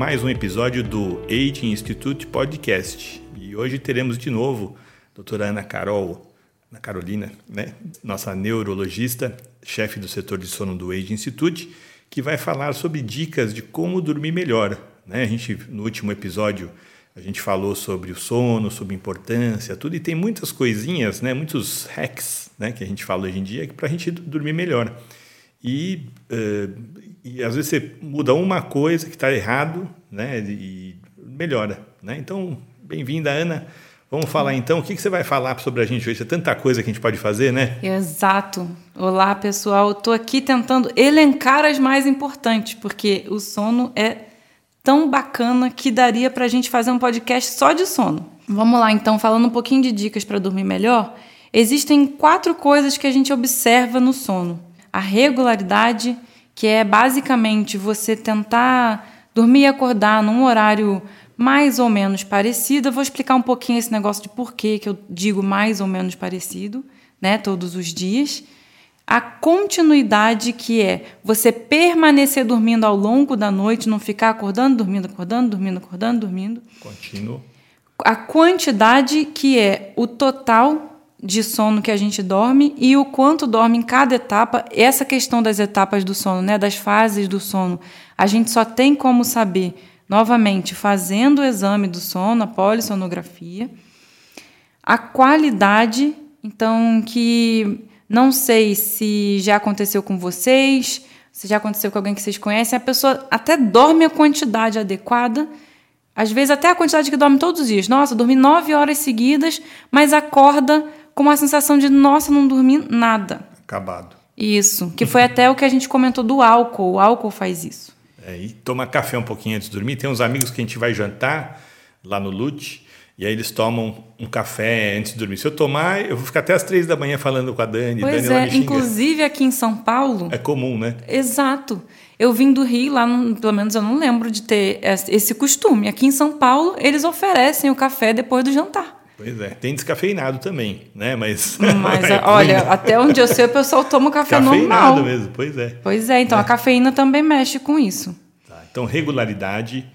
mais um episódio do Aging Institute Podcast. E hoje teremos de novo a doutora Ana Carol, Ana Carolina, né? nossa neurologista, chefe do setor de sono do Aging Institute, que vai falar sobre dicas de como dormir melhor. Né? A gente, no último episódio, a gente falou sobre o sono, sobre importância, tudo, e tem muitas coisinhas, né? muitos hacks né? que a gente fala hoje em dia para a gente dormir melhor. E, uh, e às vezes você muda uma coisa que está errado né? e melhora. Né? Então, bem-vinda, Ana. Vamos falar então, o que, que você vai falar sobre a gente hoje? É tanta coisa que a gente pode fazer, né? Exato. Olá, pessoal. Estou aqui tentando elencar as mais importantes, porque o sono é tão bacana que daria para a gente fazer um podcast só de sono. Vamos lá, então, falando um pouquinho de dicas para dormir melhor. Existem quatro coisas que a gente observa no sono: a regularidade, que é basicamente você tentar dormir e acordar num horário mais ou menos parecido. Eu vou explicar um pouquinho esse negócio de por que eu digo mais ou menos parecido, né, todos os dias. A continuidade, que é você permanecer dormindo ao longo da noite, não ficar acordando, dormindo, acordando, dormindo, acordando, dormindo. Contínuo. A quantidade, que é o total de sono que a gente dorme e o quanto dorme em cada etapa. Essa questão das etapas do sono, né, das fases do sono, a gente só tem como saber novamente fazendo o exame do sono, a polissonografia. A qualidade, então, que não sei se já aconteceu com vocês, se já aconteceu com alguém que vocês conhecem, a pessoa até dorme a quantidade adequada, às vezes até a quantidade que dorme todos os dias. Nossa, dormi nove horas seguidas, mas acorda com uma sensação de, nossa, não dormi nada. Acabado. Isso, que foi até o que a gente comentou do álcool. O álcool faz isso. É, e toma café um pouquinho antes de dormir. Tem uns amigos que a gente vai jantar lá no Lute e aí eles tomam um café antes de dormir. Se eu tomar, eu vou ficar até as três da manhã falando com a Dani. Pois Dani, é, inclusive aqui em São Paulo. É comum, né? Exato. Eu vim do Rio, lá, no, pelo menos eu não lembro de ter esse costume. Aqui em São Paulo, eles oferecem o café depois do jantar. Pois é, tem descafeinado também, né? Mas, Mas é olha, até onde eu sei, o pessoal toma café normal. Cafeinado mesmo, pois é. Pois é, então é. a cafeína também mexe com isso. Tá, então, regularidade,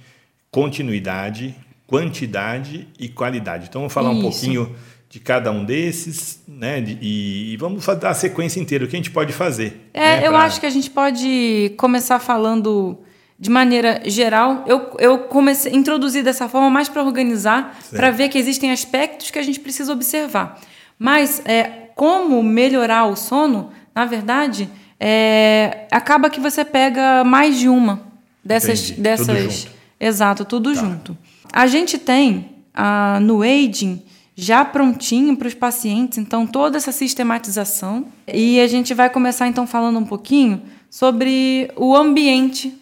continuidade, quantidade e qualidade. Então, vamos falar isso. um pouquinho de cada um desses, né? E, e vamos dar a sequência inteira, o que a gente pode fazer. É, né? eu pra... acho que a gente pode começar falando de maneira geral. Eu, eu comecei a introduzir dessa forma mais para organizar, para ver que existem aspectos que a gente precisa observar. Mas é, como melhorar o sono, na verdade, é, acaba que você pega mais de uma dessas. Entendi. dessas tudo junto. Exato, tudo Tá. junto. A gente tem ah, no aging já prontinho para os pacientes, então toda essa sistematização. E a gente vai começar então falando um pouquinho sobre o ambiente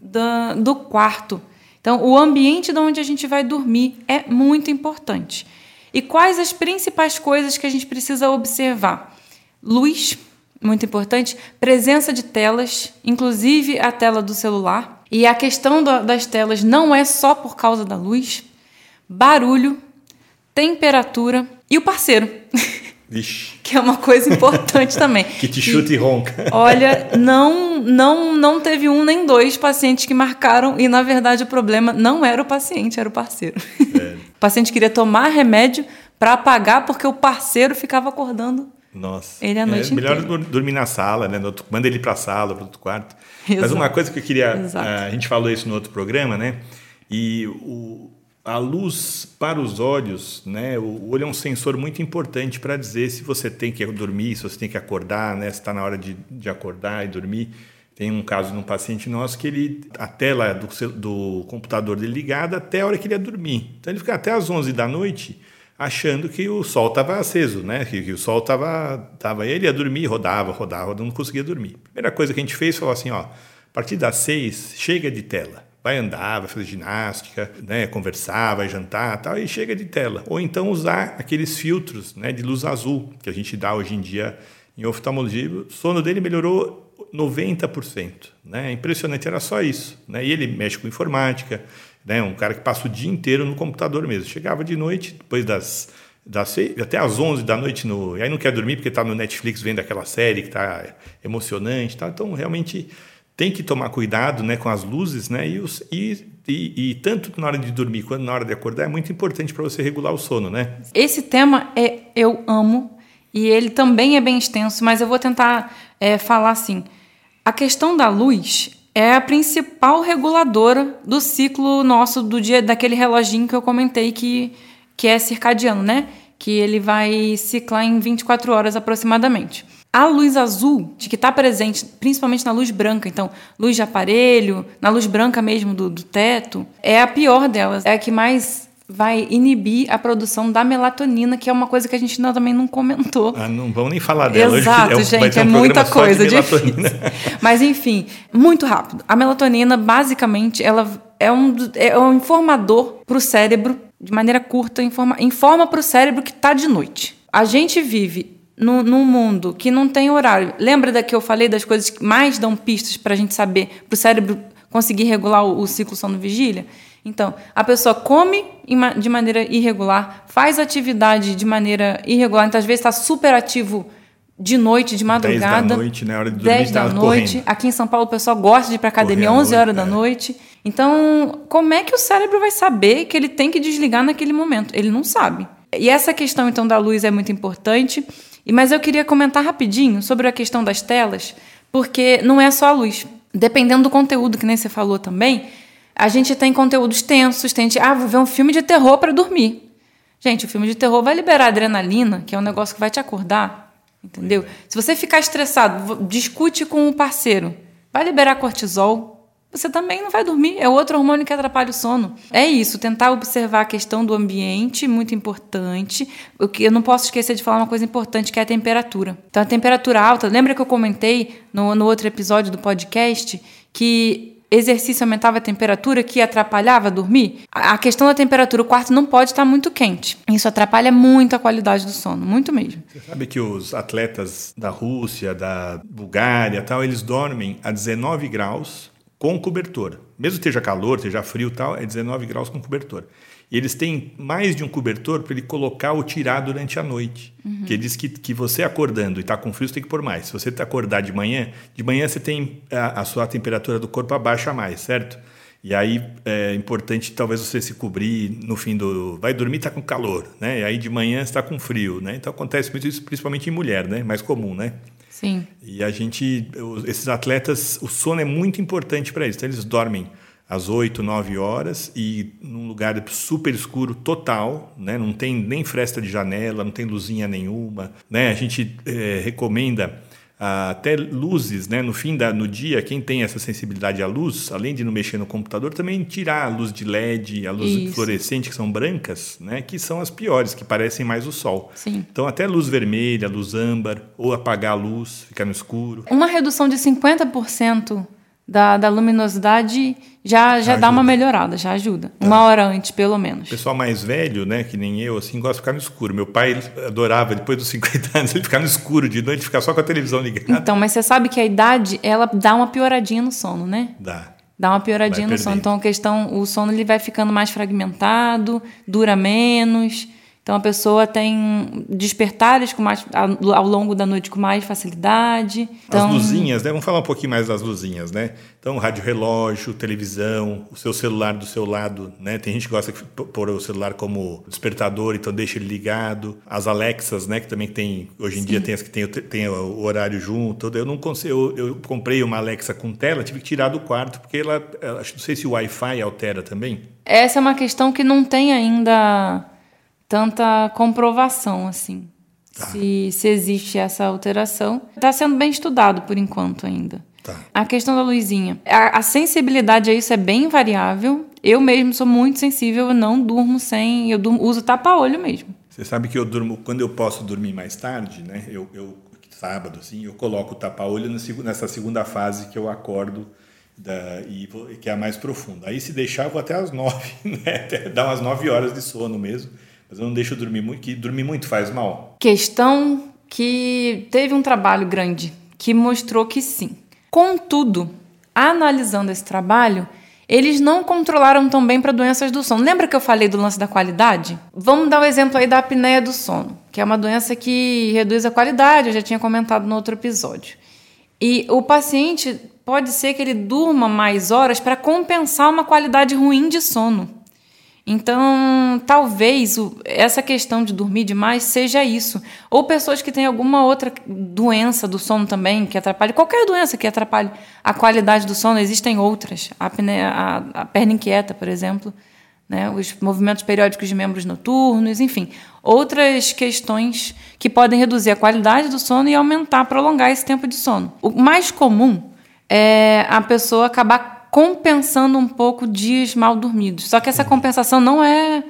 do quarto. Então, o ambiente de onde a gente vai dormir é muito importante. E quais as principais coisas que a gente precisa observar? Luz, muito importante, presença de telas, inclusive a tela do celular. E a questão da- das telas não é só por causa da luz, barulho, temperatura e o parceiro, Vixe, que é uma coisa importante também. que te chuta e ronca. Olha, não, não, não teve um nem dois pacientes que marcaram e na verdade o problema não era o paciente, era o parceiro. O paciente queria tomar remédio para apagar porque o parceiro ficava acordando. Nossa. Ele a noite é melhor inteira. dormir na sala, né? Outro- manda ele para a sala, para outro quarto. Mas Exato. uma coisa que eu queria. Exato. ah, a gente falou isso no outro programa, né? E o, a luz para os olhos, né? O, olho é um sensor muito importante para dizer se você tem que dormir, se você tem que acordar, né? Se está na hora de, de acordar e dormir. Tem um caso de um paciente nosso que ele a tela do, do computador dele ligada até a hora que ele ia dormir. Então ele fica até às 11 da noite achando que o sol estava aceso, né? Que, que o sol estava tava ele ia dormir, rodava, rodava, não conseguia dormir. Primeira coisa que a gente fez foi assim, ó, a partir das seis chega de tela. Vai andar, vai fazer ginástica, né, conversar, vai jantar, tal, e chega de tela. Ou então usar aqueles filtros, né, de luz azul que a gente dá hoje em dia em oftalmologia. O sono dele melhorou 90%, né? Impressionante, era só isso, né? E ele mexe com informática, né? Um cara que passa o dia inteiro no computador mesmo. Chegava de noite, depois das, das seis, até às 11 da noite, no, e aí não quer dormir porque está no Netflix vendo aquela série que está emocionante. Tá? Então, realmente, tem que tomar cuidado né, com as luzes né, e, os, e, e, e, tanto na hora de dormir quanto na hora de acordar é muito importante para você regular o sono, né? Esse tema é eu amo e ele também é bem extenso, mas eu vou tentar é, falar assim. A questão da luz é a principal reguladora do ciclo nosso do dia daquele reloginho que eu comentei que, que é circadiano, né? Que ele vai ciclar em 24 horas aproximadamente. A luz azul, de que está presente principalmente na luz branca, então luz de aparelho, na luz branca mesmo do, do teto, é a pior delas, é a que mais vai inibir a produção da melatonina, que é uma coisa que a gente ainda também não comentou. Ah, não vamos nem falar dela. Exato, Hoje gente, é, um é muita coisa difícil. Mas enfim, muito rápido. A melatonina, basicamente, ela é um, é um informador para o cérebro, de maneira curta, informa, informa para o cérebro que está de noite. A gente vive no, num mundo que não tem horário. Lembra da que eu falei das coisas que mais dão pistas para a gente saber, para o cérebro conseguir regular o, o ciclo sono-vigília? Então, a pessoa come de maneira irregular, faz atividade de maneira irregular, então às vezes está super ativo de noite, de madrugada. 10 da noite, né? Hora de dormir, 10 da noite. Correndo. Aqui em São Paulo o pessoal gosta de ir para academia 11 horas da é. noite. Então, como é que o cérebro vai saber que ele tem que desligar naquele momento? Ele não sabe. E essa questão então da luz é muito importante. Mas eu queria comentar rapidinho sobre a questão das telas, porque não é só a luz. Dependendo do conteúdo, que nem você falou também, a gente tem conteúdos tensos, tem ah, vou ver um filme de terror para dormir. Gente, o filme de terror vai liberar adrenalina, que é um negócio que vai te acordar, entendeu? Se você ficar estressado, discute com o parceiro, vai liberar cortisol, você também não vai dormir. É outro hormônio que atrapalha o sono. É isso, tentar observar a questão do ambiente, muito importante. Eu não posso esquecer de falar uma coisa importante, que é a temperatura. Então, a temperatura alta, lembra que eu comentei no, no outro episódio do podcast que exercício aumentava a temperatura que atrapalhava dormir? A questão da temperatura, o quarto não pode estar muito quente. Isso atrapalha muito a qualidade do sono, muito mesmo. Você sabe que os atletas da Rússia, da Bulgária, tal, eles dormem a 19 graus com cobertor. Mesmo que esteja calor, esteja frio tal, é 19 graus com cobertor. E eles têm mais de um cobertor para ele colocar ou tirar durante a noite. Uhum. Que diz que, que você acordando e está com frio, você tem que pôr mais. Se você acordar de manhã, de manhã você tem a, a sua temperatura do corpo abaixa mais, certo? E aí é importante talvez você se cobrir no fim do. Vai dormir, está com calor, né? E aí de manhã está com frio, né? Então acontece muito isso, principalmente em mulher, né? Mais comum, né? Sim. E a gente, esses atletas, o sono é muito importante para eles. Então, eles dormem às 8, 9 horas e num lugar super escuro total, né? não tem nem fresta de janela, não tem luzinha nenhuma. Né? A gente é, recomenda até luzes, né? No fim da, no dia, quem tem essa sensibilidade à luz, além de não mexer no computador, também tirar a luz de LED, a luz Isso. fluorescente que são brancas, né? Que são as piores, que parecem mais o sol. Sim. Então até luz vermelha, luz âmbar, ou apagar a luz, ficar no escuro. Uma redução de 50% da, da luminosidade já, já dá uma melhorada, já ajuda. Tá. Uma hora antes, pelo menos. O pessoal mais velho, né, que nem eu, assim, gosta de ficar no escuro. Meu pai adorava, depois dos 50 anos, ele ficar no escuro de noite, ficar só com a televisão ligada. Então, mas você sabe que a idade, ela dá uma pioradinha no sono, né? Dá. Dá uma pioradinha no sono. Então, a questão, o sono ele vai ficando mais fragmentado, dura menos. Então a pessoa tem despertares com mais, ao longo da noite com mais facilidade. Então... As luzinhas, né? Vamos falar um pouquinho mais das luzinhas, né? Então, rádio relógio, televisão, o seu celular do seu lado, né? Tem gente que gosta de pôr o celular como despertador, então deixa ele ligado. As Alexas, né? Que também tem, hoje em Sim. dia tem as que tem, tem o horário junto. Eu não consigo, eu, eu, comprei uma Alexa com tela, tive que tirar do quarto, porque ela, acho não sei se o Wi-Fi altera também. Essa é uma questão que não tem ainda tanta comprovação assim. Tá. Se, se existe essa alteração. Está sendo bem estudado por enquanto ainda. Tá. A questão da luzinha. A, a, sensibilidade a isso é bem variável. Eu mesmo sou muito sensível, eu não durmo sem. Eu durmo, uso tapa-olho mesmo. Você sabe que eu durmo, quando eu posso dormir mais tarde, né? Eu, eu sábado, assim, eu coloco o tapa-olho nessa segunda fase que eu acordo da, e, que é a mais profunda. Aí se deixar, eu vou até as nove, né? Até dar umas nove horas de sono mesmo mas eu não deixo dormir muito, que dormir muito faz mal. Questão que teve um trabalho grande que mostrou que sim. Contudo, analisando esse trabalho, eles não controlaram tão bem para doenças do sono. Lembra que eu falei do lance da qualidade? Vamos dar o um exemplo aí da apneia do sono, que é uma doença que reduz a qualidade, eu já tinha comentado no outro episódio. E o paciente pode ser que ele durma mais horas para compensar uma qualidade ruim de sono. Então, talvez o, essa questão de dormir demais seja isso. Ou pessoas que têm alguma outra doença do sono também, que atrapalhe, qualquer doença que atrapalhe a qualidade do sono, existem outras. A, a, a perna inquieta, por exemplo, né? os movimentos periódicos de membros noturnos, enfim. Outras questões que podem reduzir a qualidade do sono e aumentar, prolongar esse tempo de sono. O mais comum é a pessoa acabar compensando um pouco dias mal dormidos. Só que essa compensação não é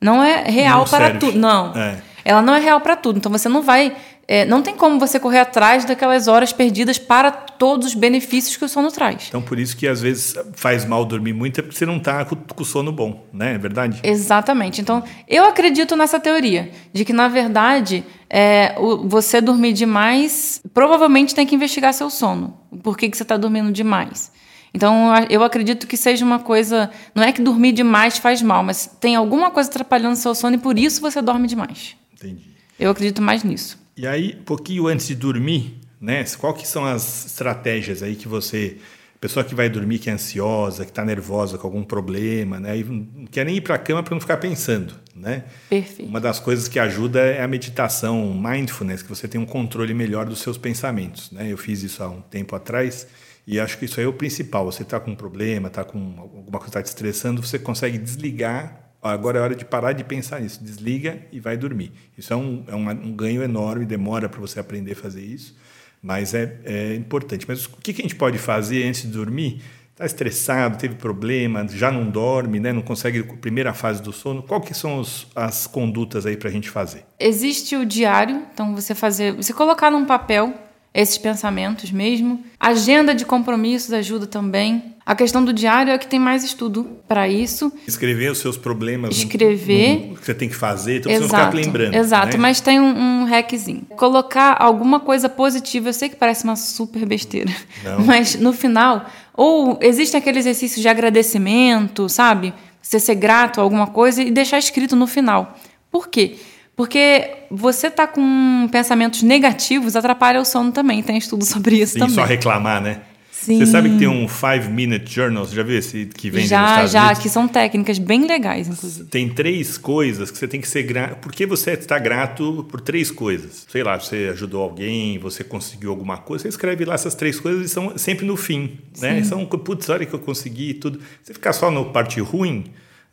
não é real não para tudo. Não. É. Ela não é real para tudo. Então você não vai. É, não tem como você correr atrás daquelas horas perdidas para todos os benefícios que o sono traz. Então, por isso que às vezes faz mal dormir muito, é porque você não está com, com, o sono bom, né? É verdade? Exatamente. Então, eu acredito nessa teoria, de que, na verdade, é, o, você dormir demais provavelmente tem que investigar seu sono. Por que, que você está dormindo demais? Então, eu acredito que seja uma coisa. Não é que dormir demais faz mal, mas tem alguma coisa atrapalhando seu sono e por isso você dorme demais. Entendi. Eu acredito mais nisso. E aí, um pouquinho antes de dormir, né? Qual que são as estratégias aí que você. Pessoa que vai dormir que é ansiosa, que está nervosa com algum problema, né? E não quer nem ir para a cama para não ficar pensando, né? Perfeito. Uma das coisas que ajuda é a meditação, mindfulness, que você tem um controle melhor dos seus pensamentos, né? Eu fiz isso há um tempo atrás e acho que isso aí é o principal. Você está com um problema, está com alguma coisa está te estressando, você consegue desligar. Agora é hora de parar de pensar nisso. Desliga e vai dormir. Isso é um, é um, um ganho enorme, demora para você aprender a fazer isso, mas é, é importante. Mas o que, que a gente pode fazer antes de dormir? Está estressado, teve problema, já não dorme, né? não consegue a primeira fase do sono. Qual que são os, as condutas aí para a gente fazer? Existe o diário, então você fazer, você colocar num papel esses pensamentos mesmo. Agenda de compromissos ajuda também. A questão do diário é que tem mais estudo para isso. Escrever os seus problemas. Escrever. No, que você tem que fazer, então exato, você não ficar lembrando. Exato, né? mas tem um, um hackzinho. Colocar alguma coisa positiva, eu sei que parece uma super besteira, não. mas no final, ou existem aqueles exercícios de agradecimento, sabe? Você ser grato a alguma coisa e deixar escrito no final. Por quê? Porque você tá com pensamentos negativos atrapalha o sono também. Tem estudo sobre isso Sim, também. só reclamar, né? Sim. Você sabe que tem um Five Minute Journal, você já viu esse que vem já, nos Estados já, Unidos? que são técnicas bem legais, inclusive. Tem três coisas que você tem que ser grato. Por que você está grato por três coisas? Sei lá, você ajudou alguém, você conseguiu alguma coisa, você escreve lá essas três coisas e são sempre no fim, né? São, putz, olha que eu consegui tudo. Você ficar só no parte ruim,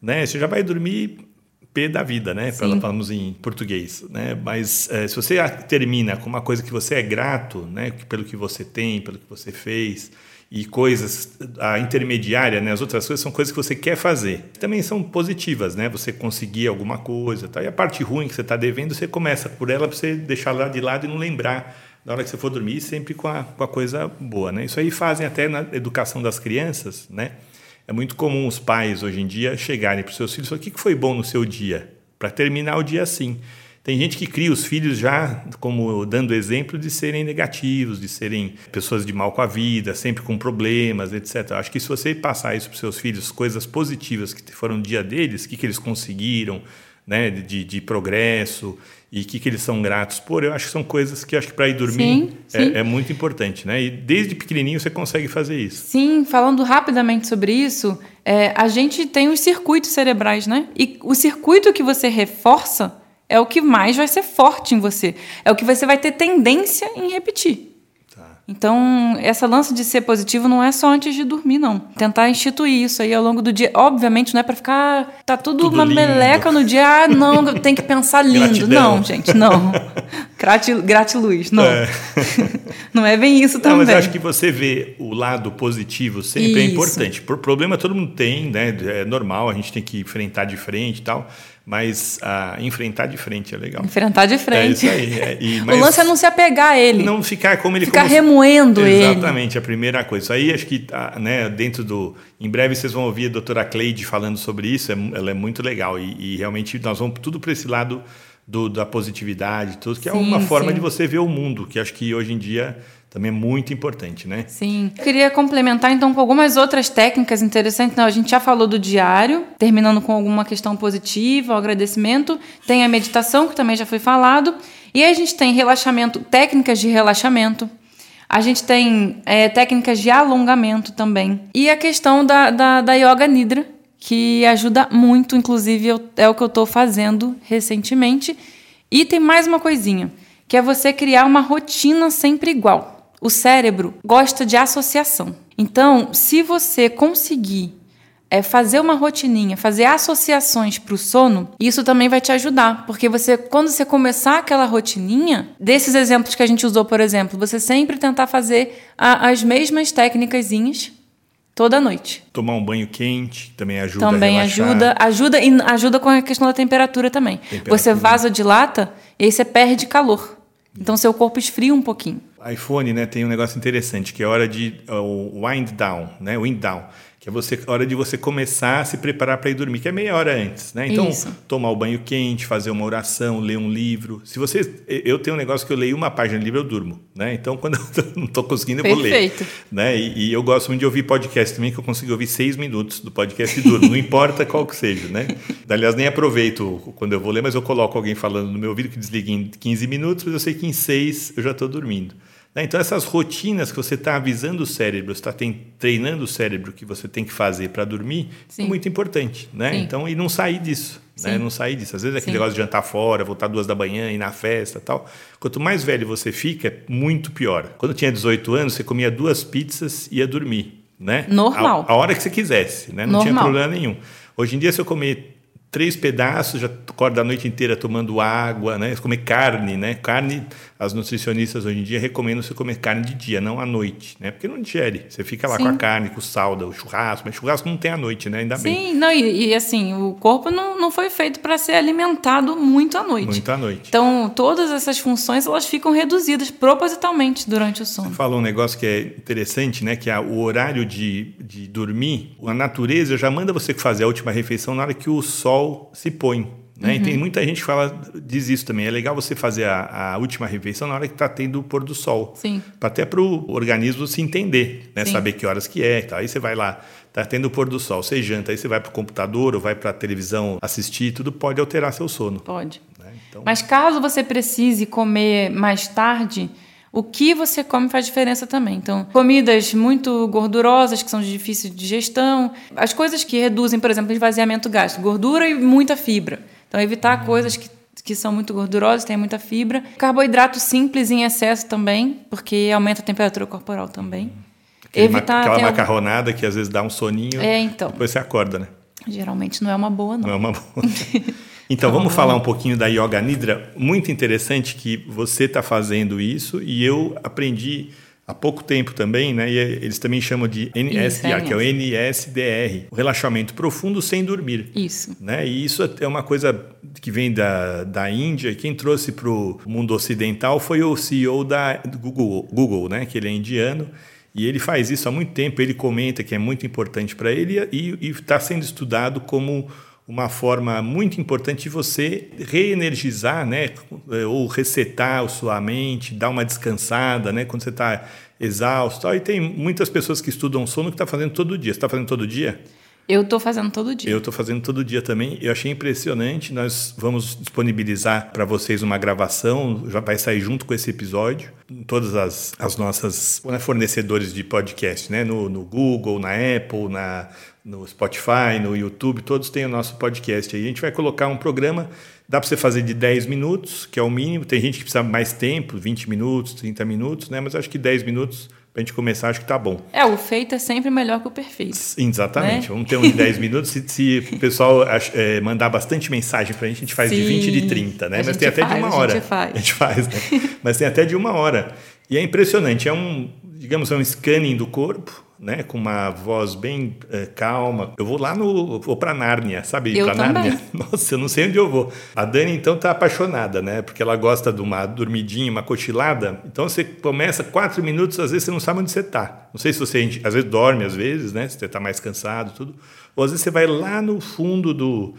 né? Você já vai dormir P da vida, né? Sim. Falamos em português, né? Mas é, se você termina com uma coisa que você é grato, né? Pelo que você tem, pelo que você fez e coisas a intermediária, né? As outras coisas são coisas que você quer fazer. Também são positivas, né? Você conseguir alguma coisa, tá? E a parte ruim que você está devendo, você começa por ela para você deixar lá de lado e não lembrar na hora que você for dormir, sempre com a, com a coisa boa, né? Isso aí fazem até na educação das crianças, né? É muito comum os pais hoje em dia chegarem para os seus filhos e falar: o que foi bom no seu dia? Para terminar o dia assim. Tem gente que cria os filhos já como dando exemplo de serem negativos, de serem pessoas de mal com a vida, sempre com problemas, etc. Acho que se você passar isso para seus filhos, coisas positivas que foram no dia deles, o que, que eles conseguiram, né, de, de progresso e o que, que eles são gratos por, eu acho que são coisas que acho que para ir dormir sim, é, sim. é, muito importante, né? E desde pequenininho você consegue fazer isso. Sim, falando rapidamente sobre isso, é, a gente tem os circuitos cerebrais, né? E o circuito que você reforça é o que mais vai ser forte em você, é o que você vai ter tendência em repetir. Então, essa lance de ser positivo não é só antes de dormir, não. Tentar instituir isso aí ao longo do dia. Obviamente, não é para ficar. Tá tudo, tudo uma lindo. meleca no dia. Ah, não, tem que pensar lindo. Gratidão. Não, gente, não. Grati, gratiluz, não. É. não é bem isso também. Não, mas eu acho que você vê o lado positivo sempre é isso. é importante. Por problema todo mundo tem, né? É normal, a gente tem que enfrentar de frente e tal. Mas ah, enfrentar de frente é legal. Enfrentar de frente. É isso aí. É, e, o lance é não se apegar a ele. Não ficar como ele... Ficar como remoendo se... ele. Exatamente, a primeira coisa. Isso aí acho que tá, né, dentro do... Em breve vocês vão ouvir a doutora Cleide falando sobre isso. É, ela é muito legal. E, e realmente nós vamos tudo para esse lado do, da positividade, tudo, que é sim, é uma forma sim. de você ver o mundo, que acho que hoje em dia também é muito importante, né? Sim. Eu queria complementar então com algumas outras técnicas interessantes. Não, a gente já falou do diário, terminando com alguma questão positiva, agradecimento. Tem a meditação, que também já foi falado. E a gente tem relaxamento, técnicas de relaxamento. A gente tem é, técnicas de alongamento também. E a questão da, da, da Yoga Nidra, que ajuda muito, inclusive eu, é o que eu estou fazendo recentemente. E tem mais uma coisinha, que é você criar uma rotina sempre igual. O cérebro gosta de associação. Então, se você conseguir é fazer uma rotininha, fazer associações para o sono, isso também vai te ajudar, porque você, quando você começar aquela rotininha, desses exemplos que a gente usou, por exemplo, você sempre tentar fazer a, as mesmas técnicas toda noite. Tomar um banho quente também ajuda também ajuda, ajuda e ajuda com a questão da temperatura também. Temperatura. Você vasodilata e aí você perde calor. Então seu corpo esfria um pouquinho. iPhone, né, tem um negócio interessante que é a hora de uh, o wind down, né, wind down que é você, a hora de você começar a se preparar para ir dormir, que é meia hora antes, né? Então, Isso. tomar o banho quente, fazer uma oração, ler um livro. Se você, eu tenho um negócio que eu leio uma página de livro eu durmo, né? Então, quando eu não estou conseguindo, eu Perfeito. vou ler, né? E, e, eu gosto muito de ouvir podcast também, que eu consigo ouvir seis minutos do podcast e durmo, não importa qual que seja, né? Aliás, nem aproveito quando eu vou ler, mas eu coloco alguém falando no meu ouvido que desliga em 15 minutos, mas eu sei que em seis eu já estou dormindo. Né? Então, essas rotinas que você está avisando o cérebro, está treinando o cérebro que você tem que fazer para dormir, é Sim. é muito importante. Né? Então, e não sair disso. Né? Não sair disso. Às vezes, aquele Sim. negócio de jantar fora, voltar duas da manhã, ir na festa tal. Quanto mais velho você fica, é muito pior. Quando eu tinha 18 anos, você comia duas pizzas e ia dormir. Né? Normal. A, a hora que você quisesse. Né? Não Normal. tinha problema nenhum. Hoje em dia, se eu comer três pedaços, já acorda a noite inteira tomando água, né? Comer carne, né? Carne, as nutricionistas hoje em dia recomendam você comer carne de dia, não à noite, né? Porque não digere. Você fica lá Sim. com a carne, com o sal, o churrasco, mas churrasco não tem à noite, né? Ainda Sim, bem. Sim, não, e, e, assim, o corpo não, não foi feito para ser alimentado muito à noite. Muito à noite. Então, todas essas funções, elas ficam reduzidas propositalmente durante o sono. Você falou um negócio que é interessante, né? Que é o horário de, de dormir, a natureza já manda você fazer a última refeição na hora que o sol se põe. Né? Uhum. E tem muita gente que fala, diz isso também. É legal você fazer a, a última refeição na hora que está tendo o pôr do sol. Sim. Até para o organismo se entender, né? saber que horas que é. Tá? Aí você vai lá, está tendo o pôr do sol, você janta, aí você vai para o computador ou vai para a televisão assistir, tudo pode alterar seu sono. Pode. Né? Então... Mas caso você precise comer mais tarde, o que você come faz diferença também. Então, comidas muito gordurosas, que são de difícil digestão, as coisas que reduzem, por exemplo, o esvaziamento gástrico, gordura e muita fibra. Então, evitar uhum. coisas que, que são muito gordurosas, têm muita fibra. Carboidrato simples em excesso também, porque aumenta a temperatura corporal também. Aquele evitar aquela macarronada que às vezes dá um soninho, é, então. depois você acorda, né? Geralmente não é uma boa, não. Não é uma boa. Então, vamos ah. falar um pouquinho da Yoga Nidra. Muito interessante que você está fazendo isso e eu aprendi há pouco tempo também, né? E é, eles também chamam de NSDR, que é o NSDR, o relaxamento profundo sem dormir. Isso. Né? E isso é uma coisa que vem da, da Índia. Quem trouxe para o mundo ocidental foi o CEO da Google, Google, né? Que ele é indiano. E ele faz isso há muito tempo. Ele comenta que é muito importante para ele e está sendo estudado como uma forma muito importante de você reenergizar, né, ou resetar a sua mente, dar uma descansada, né, quando você está exausto. E tem muitas pessoas que estudam sono que estão tá fazendo todo dia. Você está fazendo todo dia? Eu estou fazendo todo dia. Eu estou fazendo todo dia também. Eu achei impressionante. Nós vamos disponibilizar para vocês uma gravação, já vai sair junto com esse episódio, em todas as, as nossas né, fornecedores de podcast, né? No, no Google, na Apple, na, no Spotify, no YouTube, todos têm o nosso podcast aí. A gente vai colocar um programa, dá para você fazer de 10 minutos, que é o mínimo. Tem gente que precisa mais tempo, 20 minutos, 30 minutos, né? Mas acho que 10 minutos para a gente começar, acho que tá bom. É, o feito é sempre melhor que o perfeito. Exatamente. Né? Vamos ter um de 10 minutos. Se, se, o pessoal é, mandar bastante mensagem para a gente, a gente faz Sim, de 20 e de 30, né? Mas tem até faz, de uma hora. A gente faz. A gente faz, né? Mas tem até de uma hora. E é impressionante. É um, digamos, é um scanning do corpo né, com uma voz bem uh, calma. Eu vou lá no. Vou para Nárnia, sabe? Eu pra também. Nárnia. Nossa, eu não sei onde eu vou. A Dani, então, tá apaixonada, né? Porque ela gosta de uma dormidinha, uma cochilada. Então você começa quatro minutos, às vezes você não sabe onde você está. Não sei se você às vezes dorme, às vezes, né? Se você está mais cansado, tudo. Ou às vezes você vai lá no fundo do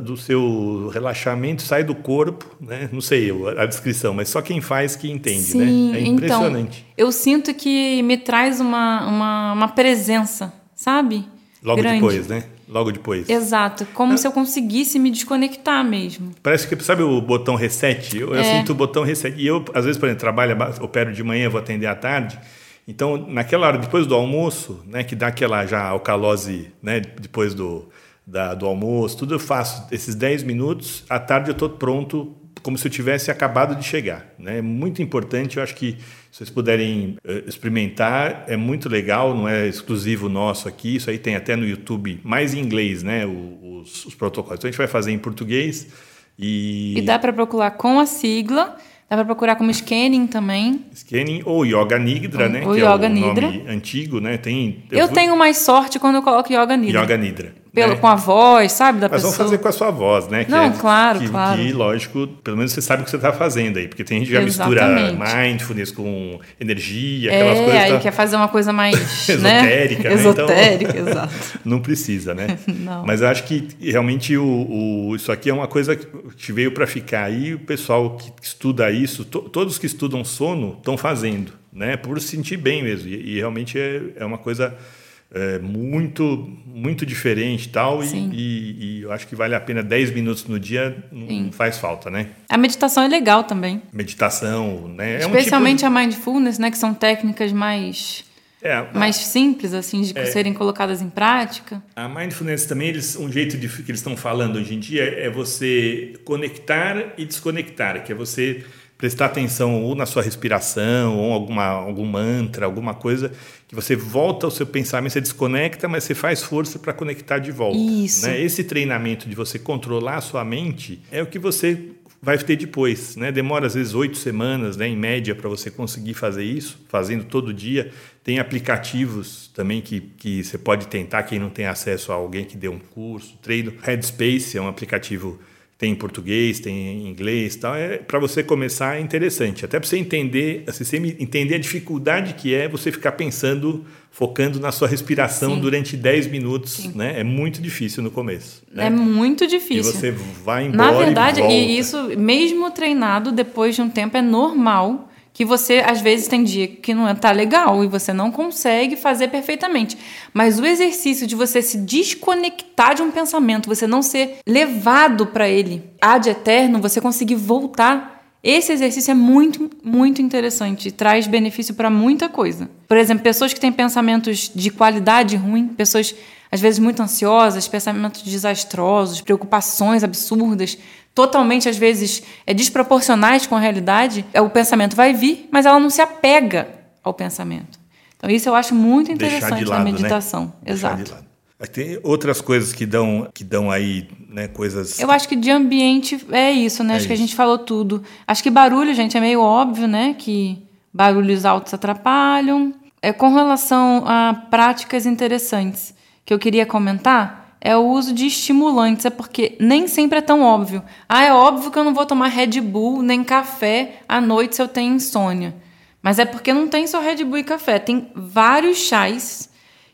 do seu relaxamento sai do corpo, né? Não sei a descrição, mas só quem faz que entende, né? Sim, né? É impressionante. Então, eu sinto que me traz uma, uma, uma presença, sabe? Logo Grande. depois, né? logo depois. Exato, como se eu conseguisse me desconectar mesmo. Parece que, sabe o botão reset? Eu, eu É. sinto o botão reset. E eu, às vezes, por exemplo, trabalho, opero de manhã, vou atender à tarde. Então, naquela hora, depois do almoço, né, que dá aquela já alcalose, né, depois do, da, do almoço, tudo eu faço esses 10 minutos, à tarde eu estou pronto, como se eu tivesse acabado de chegar. Né? É muito importante, eu acho que se vocês puderem eh, experimentar, é muito legal, não é exclusivo nosso aqui, isso aí tem até no YouTube, mais em inglês, né, o- os, os protocolos. Então a gente vai fazer em português e... E dá para procurar com a sigla, dá para procurar como scanning também. Scanning ou Yoga Nidra, né? ou que Yoga é o Nidra. nome antigo, né? Tem, Eu, vou- tenho mais sorte quando eu coloco Yoga Nidra. Yoga Nidra. Pelo, né? Com a voz, sabe, da Mas pessoa. vamos fazer com a sua voz, né? Que Não, é- claro, que, claro. Que, lógico, pelo menos você sabe o que você está fazendo aí. Porque tem gente que já Exatamente. mistura mindfulness com energia, aquelas É, coisas. aí tá- quer fazer uma coisa mais Esotérica, né? né? Então- Esotérica, exato. Não precisa, né? Não. Mas eu acho que realmente o, o- isso aqui é uma coisa que veio para ficar. E o pessoal que estuda isso, to- todos que estudam sono estão fazendo, né? Por se sentir bem mesmo. E, e realmente é, é uma coisa é, muito, muito diferente e tal. E, Sim. e- e eu acho que vale a pena 10 minutos no dia, não Sim. faz falta, né? A meditação é legal também. Meditação, né? É um Especialmente tipo, a mindfulness, né? Que são técnicas mais, é, mais simples, assim, de serem colocadas em prática. A mindfulness também, eles, um jeito de, que eles estão falando hoje em dia é você conectar e desconectar, que é você prestar atenção ou na sua respiração, ou alguma, algum mantra, alguma coisa, que você volta ao seu pensamento, você desconecta, mas você faz força para conectar de volta. Isso. Né? Esse treinamento de você controlar a sua mente é o que você vai ter depois, né? Demora às vezes oito semanas, né, em média, para você conseguir fazer isso, fazendo todo dia. Tem aplicativos também que, que você pode tentar, quem não tem acesso a alguém que dê um curso, treino. Headspace é um aplicativo tem em português, tem em inglês, tal. É para você começar é interessante, até para você entender, assim, você entender a dificuldade que é você ficar pensando, focando na sua respiração Sim. durante 10 minutos, né? É muito difícil no começo. né? É muito E difícil. você vai embora Na verdade, e, e isso, mesmo treinado, depois de um tempo, é normal que você, às vezes, tem dia que não tá legal e você não consegue fazer perfeitamente. Mas o exercício de você se desconectar de um pensamento, você não ser levado para ele ad eterno, você conseguir voltar. Esse exercício é muito, muito interessante traz benefício para muita coisa. Por exemplo, pessoas que têm pensamentos de qualidade ruim, pessoas às vezes muito ansiosas, pensamentos desastrosos, preocupações absurdas, totalmente às vezes é, desproporcionais com a realidade, é, o pensamento vai vir, mas ela não se apega ao pensamento. Então isso eu acho muito interessante de lado, na meditação. né? Exato. Tem outras coisas que dão, que dão aí, né, coisas... Eu acho que de ambiente é isso, né? É acho que a isso. gente falou tudo. Acho que barulho, gente, é meio óbvio, né? Que barulhos altos atrapalham. É, com relação a práticas interessantes que eu queria comentar, é o uso de estimulantes. É porque nem sempre é tão óbvio. Ah, é óbvio que eu não vou tomar Red Bull nem café à noite se eu tenho insônia. Mas é porque não tem só Red Bull e café. Tem vários chás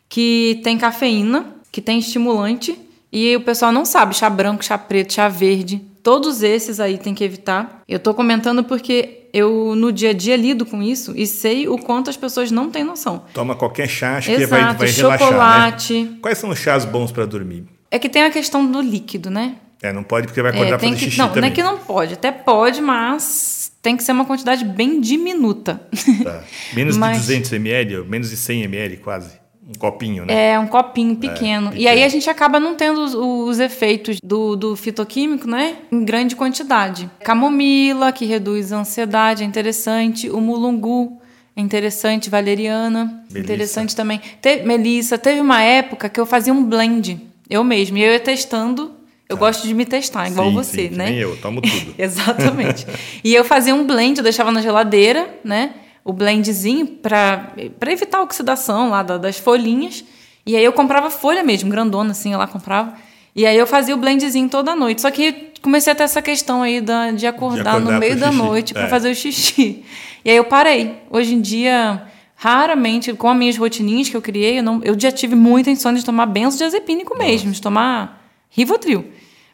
que tem cafeína, que tem estimulante, e o pessoal não sabe, chá branco, chá preto, chá verde, todos esses aí tem que evitar. Eu tô comentando porque eu no dia a dia lido com isso e sei o quanto as pessoas não têm noção. Toma qualquer chá, acho que vai, Exato, vai relaxar, né? chocolate. Quais são os chás bons para dormir? É que tem a questão do líquido, né? É, não pode porque vai acordar É, para tem fazer que, xixi não, não também. é que não pode, até pode, mas tem que ser uma quantidade bem diminuta. Tá. Menos Mas- de 200 ml, menos de 100 ml quase. Um copinho, né? É, um copinho pequeno. pequeno. E aí a gente acaba não tendo os, os efeitos do, do fitoquímico, né? Em grande quantidade. Camomila, que reduz a ansiedade, é interessante. O mulungu é interessante. Valeriana, Melissa. interessante também. Te, Melissa, teve uma época que eu fazia um blend. Eu mesma. E eu ia testando. Eu gosto de me testar, igual Sim, você, sim, né? Nem eu, tomo tudo. Exatamente. e eu fazia um blend, eu deixava na geladeira, né? O blendzinho para evitar a oxidação lá da- das folhinhas. E aí eu comprava folha mesmo, grandona assim, eu lá comprava. E aí eu fazia o blendzinho toda noite. Só que comecei a ter essa questão aí da, de, acordar acordar no meio da xixi. noite para É. fazer o xixi. E aí eu parei. Hoje em dia, raramente, com as minhas rotininhas que eu criei, eu, não, eu já tive muita insônia de tomar benzo diazepínico mesmo, de tomar Rivotril.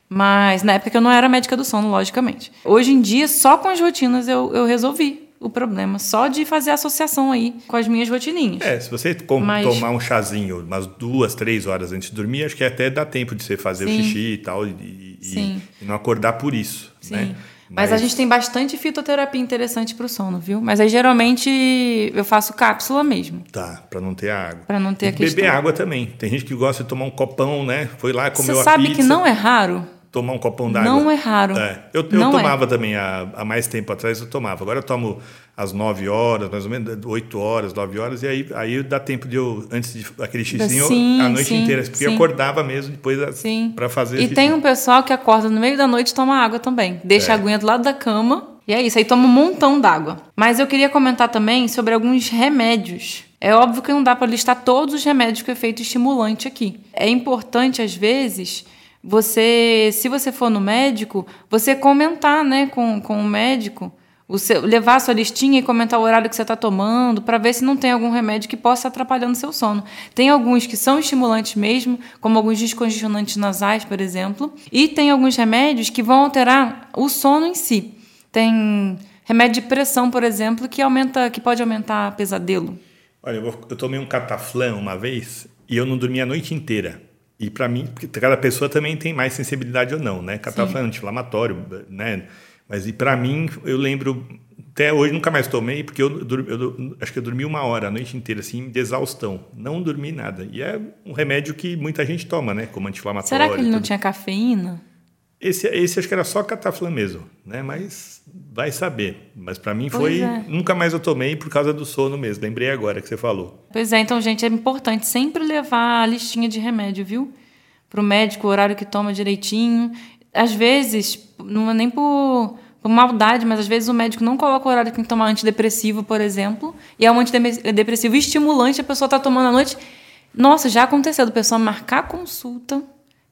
Mas na época que eu não era médica do sono, logicamente. Hoje em dia, só com as rotinas eu, eu resolvi o problema. Só de fazer associação aí com as minhas rotininhas. É, se você Mas... tomar um chazinho umas duas, três horas antes de dormir, acho que até dá tempo de você fazer Sim. o xixi e tal, e, e, e não acordar por isso. Sim. Né? Mas... Mas, a gente tem bastante fitoterapia interessante para o sono, viu? Mas aí geralmente eu faço cápsula mesmo. Tá, para não ter água. Para não ter a questão. Beber água também. Tem gente que gosta de tomar um copão, né? Foi lá comeu Você sabe que não é raro? Tomar um copão d'água. Não é raro. É. Eu, eu é. tomava é. também há, há, mais tempo atrás, eu tomava. Agora eu tomo às 9 horas, mais ou menos 8 horas, 9 horas, e aí, aí dá tempo de eu, antes de aquele xizinho, sim, a noite sim, inteira. Porque sim. eu acordava mesmo depois para fazer. E tem um pessoal que acorda no meio da noite e toma água também. Deixa é. a aguinha do lado da cama. E é isso, aí toma um montão d'água. Mas eu queria comentar também sobre alguns remédios. É óbvio que não dá para listar todos os remédios com efeito estimulante aqui. É importante, às vezes, você, se você for no médico, você comentar né, com, com o médico, o seu, levar a sua listinha e comentar o horário que você está tomando, para ver se não tem algum remédio que possa atrapalhar no seu sono. Tem alguns que são estimulantes mesmo, como alguns descongestionantes nasais, por exemplo, e tem alguns remédios que vão alterar o sono em si. Tem remédio de pressão, por exemplo, que aumenta, que pode aumentar pesadelo. Olha, eu, eu tomei um cataflã uma vez e eu não dormi a noite inteira. E para mim, porque cada pessoa também tem mais sensibilidade ou não, né? Cataflã anti-inflamatório, né? Mas e para mim, eu lembro até hoje nunca mais tomei, porque eu, eu, eu, acho que eu dormi uma hora a noite inteira, assim, de exaustão. Não dormi nada. E é um remédio que muita gente toma, né? Como anti-inflamatório. Será que ele não tinha cafeína? Esse, esse acho que era só cataflã mesmo, né? Mas vai saber. Mas para mim foi. É. Nunca mais eu tomei por causa do sono mesmo. Lembrei agora que você falou. Pois é, então, gente, é importante sempre levar a listinha de remédio, viu? Para o médico, o horário que toma direitinho. Às vezes, não é nem por, por maldade, mas às vezes o médico não coloca o horário que tem que tomar antidepressivo, por exemplo. E é um antidepressivo estimulante, a pessoa está tomando à noite. Nossa, já aconteceu do pessoal marcar consulta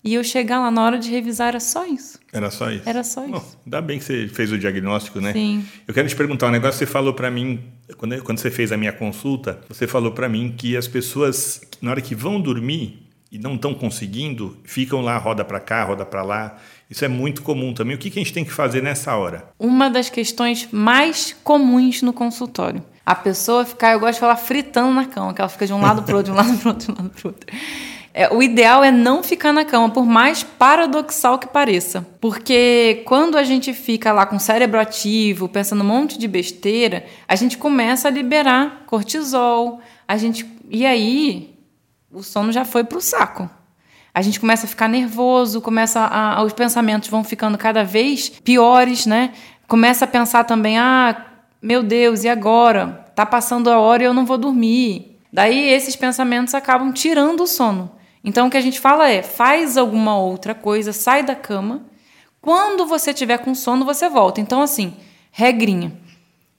e eu chegar lá na hora de revisar era só isso. Era só isso? Era só isso. Bom, ainda bem que você fez o diagnóstico, né? Sim. Eu quero te perguntar um negócio. Você falou para mim, quando, quando você fez a minha consulta, você falou para mim que as pessoas, na hora que vão dormir e não estão conseguindo, ficam lá, roda para cá, roda para lá. Isso é muito comum também. O que, que a gente tem que fazer nessa hora? Uma das questões mais comuns no consultório. A pessoa ficar, eu gosto de falar, fritando na cama, que ela fica de um lado para outro, de um lado para outro, de um lado para outro. É, o ideal é não ficar na cama, por mais paradoxal que pareça. Porque quando a gente fica lá com o cérebro ativo, pensando um monte de besteira, a gente começa a liberar cortisol, a gente e aí o sono já foi para o saco. A gente começa a ficar nervoso, começa a, os pensamentos vão ficando cada vez piores, né? Começa a pensar também, ah, meu Deus, e agora? Tá passando a hora e eu não vou dormir. Daí esses pensamentos acabam tirando o sono. Então o que a gente fala é: faz alguma outra coisa, sai da cama. Quando você tiver com sono, você volta. Então, assim, regrinha.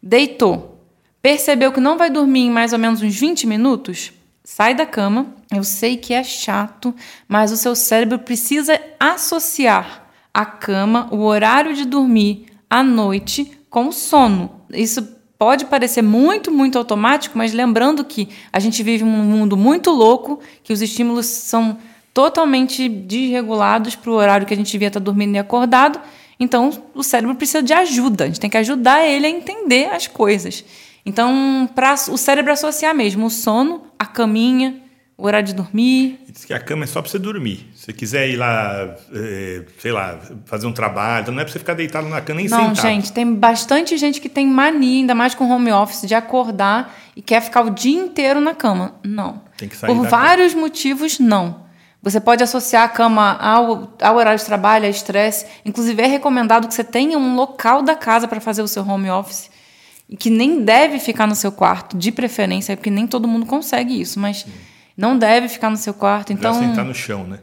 Deitou. Percebeu que não vai dormir em mais ou menos uns 20 minutos? Sai da cama. Eu sei que é chato, mas o seu cérebro precisa associar a cama, o horário de dormir à noite com o sono. Isso pode parecer muito, muito automático, mas lembrando que a gente vive um mundo muito louco, que os estímulos são totalmente desregulados para o horário que a gente devia estar dormindo e acordado. Então, o cérebro precisa de ajuda. A gente tem que ajudar ele a entender as coisas. Então, para o cérebro associar mesmo o sono, a caminha, o horário de dormir. Diz que a cama é só para você dormir. Se você quiser ir lá, é, sei lá, fazer um trabalho, então não é para você ficar deitado na cama nem não, sentado. Não, gente, tem bastante gente que tem mania, ainda mais com home office, de acordar e quer ficar o dia inteiro na cama. Não. Tem que sair Por vários cama. motivos, não. Você pode associar a cama ao, ao horário de trabalho, a estresse. Inclusive, é recomendado que você tenha um local da casa para fazer o seu home office. E que nem deve ficar no seu quarto, de preferência, porque nem todo mundo consegue isso, mas... não deve ficar no seu quarto. Então melhor sentar no chão, né?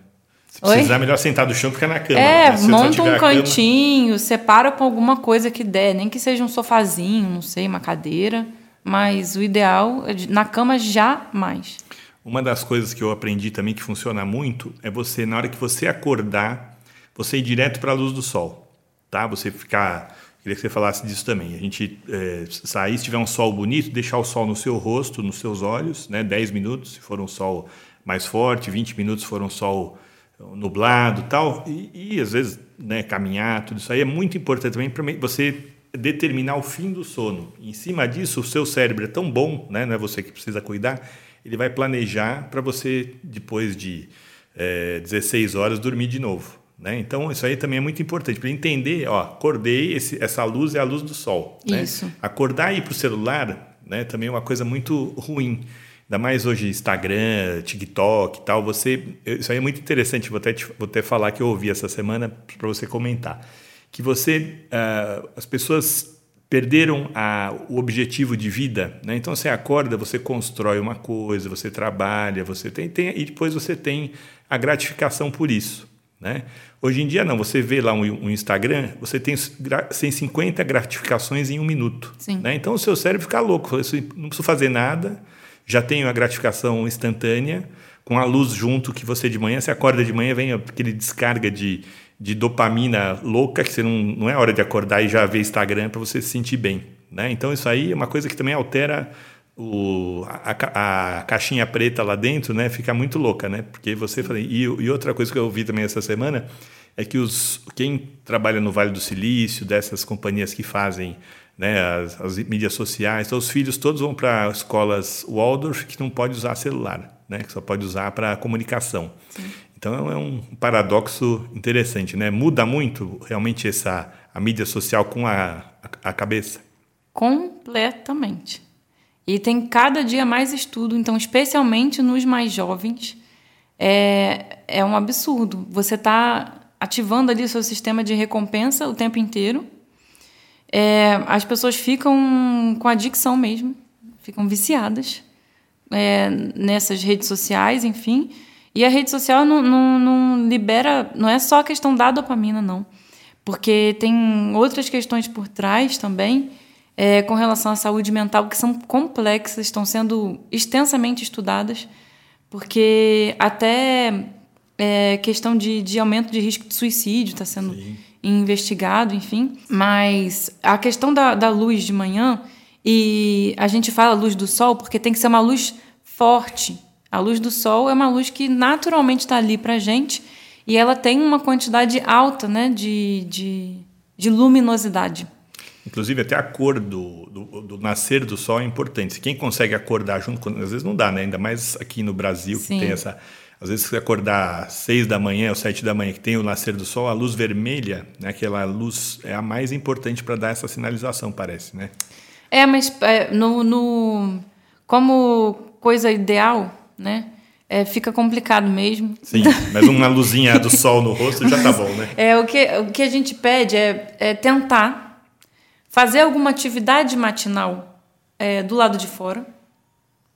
Se precisar, Oi? melhor sentar no chão que ficar na cama. É, né? monta um cantinho, cama... separa com alguma coisa que der, nem que seja um sofazinho, não sei, uma cadeira. Mas o ideal é na cama jamais. Uma das coisas que eu aprendi também que funciona muito é você, na hora que você acordar, você ir direto para a luz do sol. Tá? Você ficar Queria que você falasse disso também. A gente é, sair, se tiver um sol bonito, deixar o sol no seu rosto, nos seus olhos, né? 10 minutos, se for um sol mais forte, 20 minutos se for um sol nublado tal. E, e às vezes né, caminhar, tudo isso aí é muito importante também para você determinar o fim do sono. Em cima disso, o seu cérebro é tão bom, né? não é você que precisa cuidar, ele vai planejar para você, depois de é, 16 horas, dormir de novo. Né? Então, isso aí também é muito importante para entender. Ó, acordei, esse, essa luz é a luz do sol. Né? Isso. Acordar e ir para o celular né, também é uma coisa muito ruim. Ainda mais hoje Instagram, TikTok e tal. Você, isso aí é muito interessante. Vou até, te, vou até falar que eu ouvi essa semana para você comentar. Que você, uh, as pessoas perderam a, o objetivo de vida. Né? Então você acorda, você constrói uma coisa, você trabalha, você tem, tem e depois você tem a gratificação por isso. Né? Hoje em dia não, você vê lá um, um Instagram, você tem, tem 50 gratificações em um minuto. Né? Então o seu cérebro fica louco, você não precisa fazer nada, já tem a gratificação instantânea, com a luz junto que você de manhã, você acorda de manhã, vem aquele descarga de, de dopamina louca, que você não, não é hora de acordar e já ver Instagram para você se sentir bem. Né? Então isso aí é uma coisa que também altera o, a, a, caixinha preta lá dentro, né? Fica muito louca, né? Porque você e, e outra coisa que eu ouvi também essa semana é que os quem trabalha no Vale do Silício, dessas companhias que fazem né, as, as mídias sociais, então os filhos todos vão para escolas Waldorf que não pode usar celular, né? Que só pode usar para comunicação. Sim. Então é um paradoxo interessante, né? Muda muito realmente essa a mídia social com a, a, a cabeça. Completamente. E tem cada dia mais estudo, então, especialmente nos mais jovens, é, é um absurdo. Você está ativando ali o seu sistema de recompensa o tempo inteiro. É, as pessoas ficam com adicção mesmo, ficam viciadas é, nessas redes sociais, enfim. E a rede social não, não, não libera, não é só a questão da dopamina, não. Porque tem outras questões por trás também é, com relação à saúde mental que são complexas, estão sendo extensamente estudadas, porque até é, questão de, de aumento de risco de suicídio está sendo Sim. investigado, enfim. Mas a questão da, da luz de manhã, e a gente fala luz do sol porque tem que ser uma luz forte. A luz do sol é uma luz que naturalmente está ali para a gente e ela tem uma quantidade alta né, de, de, de luminosidade. Inclusive, até a cor do, do, do, nascer do sol é importante. Quem consegue acordar junto, às vezes não dá, né? Ainda mais aqui no Brasil, Sim. que tem essa. Às vezes, você acordar às seis da manhã ou sete da manhã, que tem o nascer do sol, a luz vermelha, né? aquela luz é a mais importante para dar essa sinalização, parece, né? É, mas é, no, no, como coisa ideal, né? É, fica complicado mesmo. Sim, mas uma luzinha do sol no rosto já tá bom, né? É, o que, o que a gente pede é, é tentar fazer alguma atividade matinal é, do lado de fora.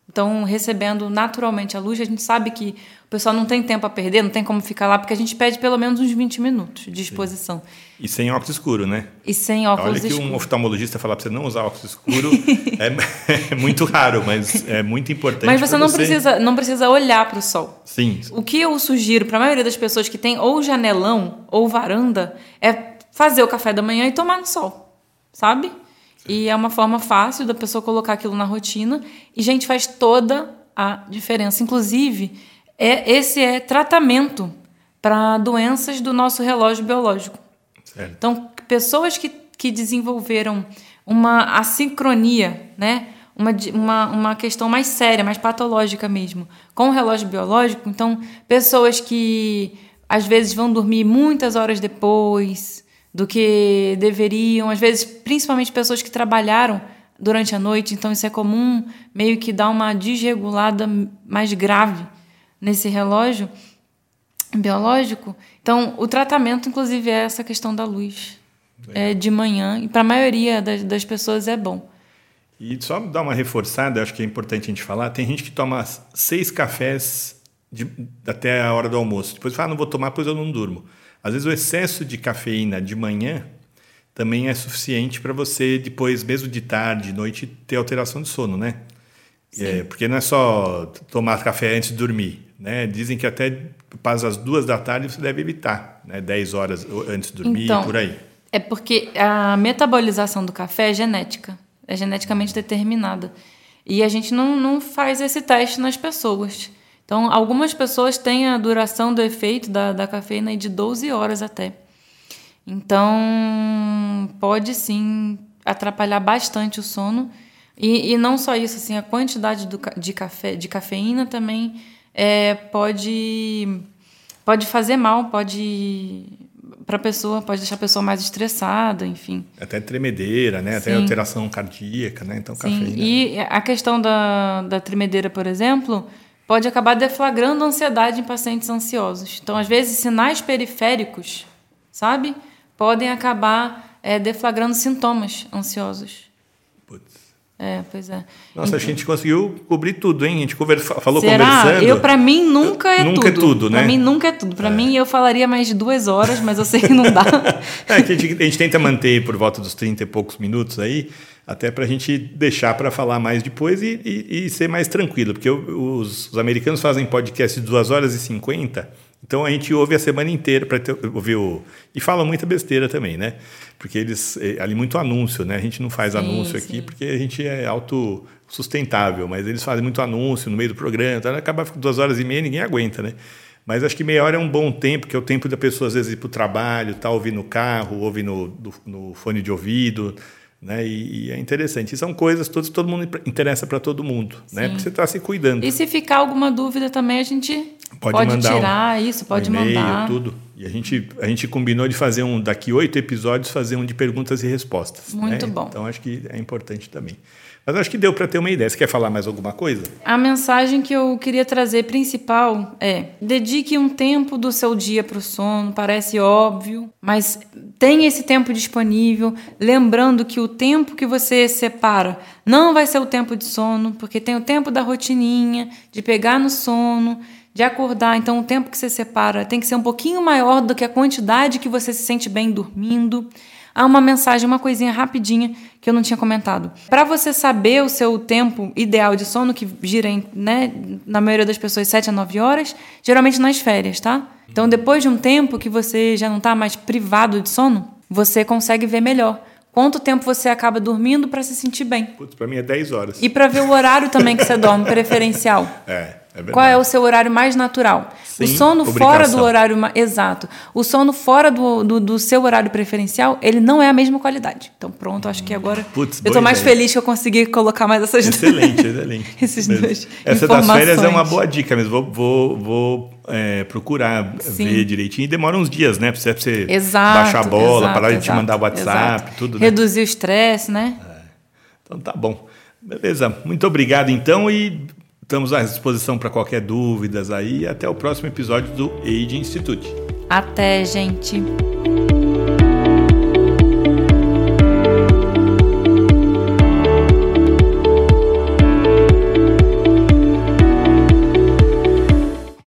Então, recebendo naturalmente a luz, a gente sabe que o pessoal não tem tempo a perder, não tem como ficar lá, porque a gente pede pelo menos uns 20 minutos de exposição. Sim. E sem óculos escuro, né? E sem óculos escuro. Olha que um oftalmologista falar para você não usar óculos escuro é, é, muito raro, mas é muito importante. Mas você não, você... Precisa, não precisa olhar para o sol. Sim. O que eu sugiro para a maioria das pessoas que tem ou janelão ou varanda é fazer o café da manhã e tomar no sol sabe? Sim. E é uma forma fácil da pessoa colocar aquilo na rotina. E, gente, faz toda a diferença. Inclusive, é, esse é tratamento para doenças do nosso relógio biológico. Certo. Então, pessoas que, que desenvolveram uma assincronia, né? Uma, uma, uma questão mais séria, mais patológica mesmo, com o relógio biológico. Então, pessoas que às vezes vão dormir muitas horas depois, do que deveriam, às vezes, principalmente pessoas que trabalharam durante a noite, então isso é comum, meio que dá uma desregulada mais grave nesse relógio biológico. Então, o tratamento, inclusive, é essa questão da luz é, de manhã, e para a maioria das, das pessoas é bom. E só dar uma reforçada, acho que é importante a gente falar, tem gente que toma seis cafés de, até a hora do almoço, depois fala, ah, não vou tomar, pois eu não durmo. Às vezes o excesso de cafeína de manhã também é suficiente para você depois, mesmo de tarde, de noite, ter alteração de sono, né? É, porque não é só tomar café antes de dormir, né? Dizem que até passa as duas da tarde você deve evitar, né? 10 horas antes de dormir, então, por aí. É porque a metabolização do café é genética, é geneticamente determinada. E a gente não, não faz esse teste nas pessoas. Então, algumas pessoas têm a duração do efeito da, da cafeína de 12 horas até. Então, pode sim atrapalhar bastante o sono. E, e não só isso, assim, a quantidade do, de, café, de cafeína também é, pode, pode fazer mal, pode para a pessoa, pode deixar a pessoa mais estressada, enfim. Até tremedeira, né? Até Sim. alteração cardíaca, né? Então, Sim. cafeína. E a questão da, da tremedeira, por exemplo, pode acabar deflagrando ansiedade em pacientes ansiosos. Então, às vezes, sinais periféricos, sabe? Podem acabar é, deflagrando sintomas ansiosos. Putz. É, pois é. Nossa, a gente conseguiu cobrir tudo, hein? A gente conversa, falou Será? conversando. Eu, para mim, nunca é Nunca é tudo. tudo, né? Para mim, nunca é tudo. Para mim, eu falaria mais de duas horas, mas eu sei que não dá. É, a, gente, a gente tenta manter por volta dos 30 e poucos minutos aí, até para a gente deixar para falar mais depois e, e, e, ser mais tranquilo, porque os, os, americanos fazem podcast de 2 horas e 50, então a gente ouve a semana inteira para ouvir o. E fala muita besteira também, né? Porque eles. Ali muito anúncio, né? A gente não faz sim, anúncio aqui sim. porque a gente é autossustentável, mas eles fazem muito anúncio no meio do programa, então acaba duas horas e meia ninguém aguenta, né? Mas acho que meia hora é um bom tempo, que é o tempo da pessoa às vezes ir para o trabalho, tá ouvindo no carro, ouvir no, no fone de ouvido, né? E, e, é interessante. E são coisas todas todo mundo interessa para todo mundo, Sim. né? Porque você está se cuidando. E se ficar alguma dúvida também a gente pode, pode tirar um, isso, pode um mandar tudo. E a gente a gente combinou de fazer um daqui oito episódios fazer um de perguntas e respostas. Muito né? bom. Então acho que é importante também. Mas acho que deu para ter uma ideia. Você quer falar mais alguma coisa? A mensagem que eu queria trazer principal é: dedique um tempo do seu dia para o sono. Parece óbvio, mas tenha esse tempo disponível. Lembrando que o tempo que você separa não vai ser o tempo de sono, porque tem o tempo da rotininha, de pegar no sono, de acordar. Então, o tempo que você separa tem que ser um pouquinho maior do que a quantidade que você se sente bem dormindo. Há uma mensagem, uma coisinha rapidinha que eu não tinha comentado. Para você saber o seu tempo ideal de sono, que gira, em, né, na maioria das pessoas, 7 a 9 horas, geralmente nas férias, tá? Então, depois de um tempo que você já não está mais privado de sono, você consegue ver melhor. Quanto tempo você acaba dormindo para se sentir bem. Putz, para mim é 10 horas. E para ver o horário também que você dorme, preferencial. É. É Qual é o seu horário mais natural? Sim, o sono obrigação. fora do horário. Exato. O sono fora do, do, do, seu horário preferencial, ele não é a mesma qualidade. Então, pronto, acho que agora. Putz, eu estou mais ideia. feliz que eu consegui colocar mais essas Excelente, excelente. Esses dois. Essa das férias é uma boa dica mesmo. Vou, vou, vou é, procurar Sim. ver direitinho. E demora uns dias, né? Pra você exato, baixar a bola, exato, parar de te exato, mandar WhatsApp, tudo. Né? Reduzir o estresse, né? É. Então tá bom. Beleza. Muito obrigado, então, e Estamos à disposição para qualquer dúvidas aí. Até o próximo episódio do Age Institute. Até, gente.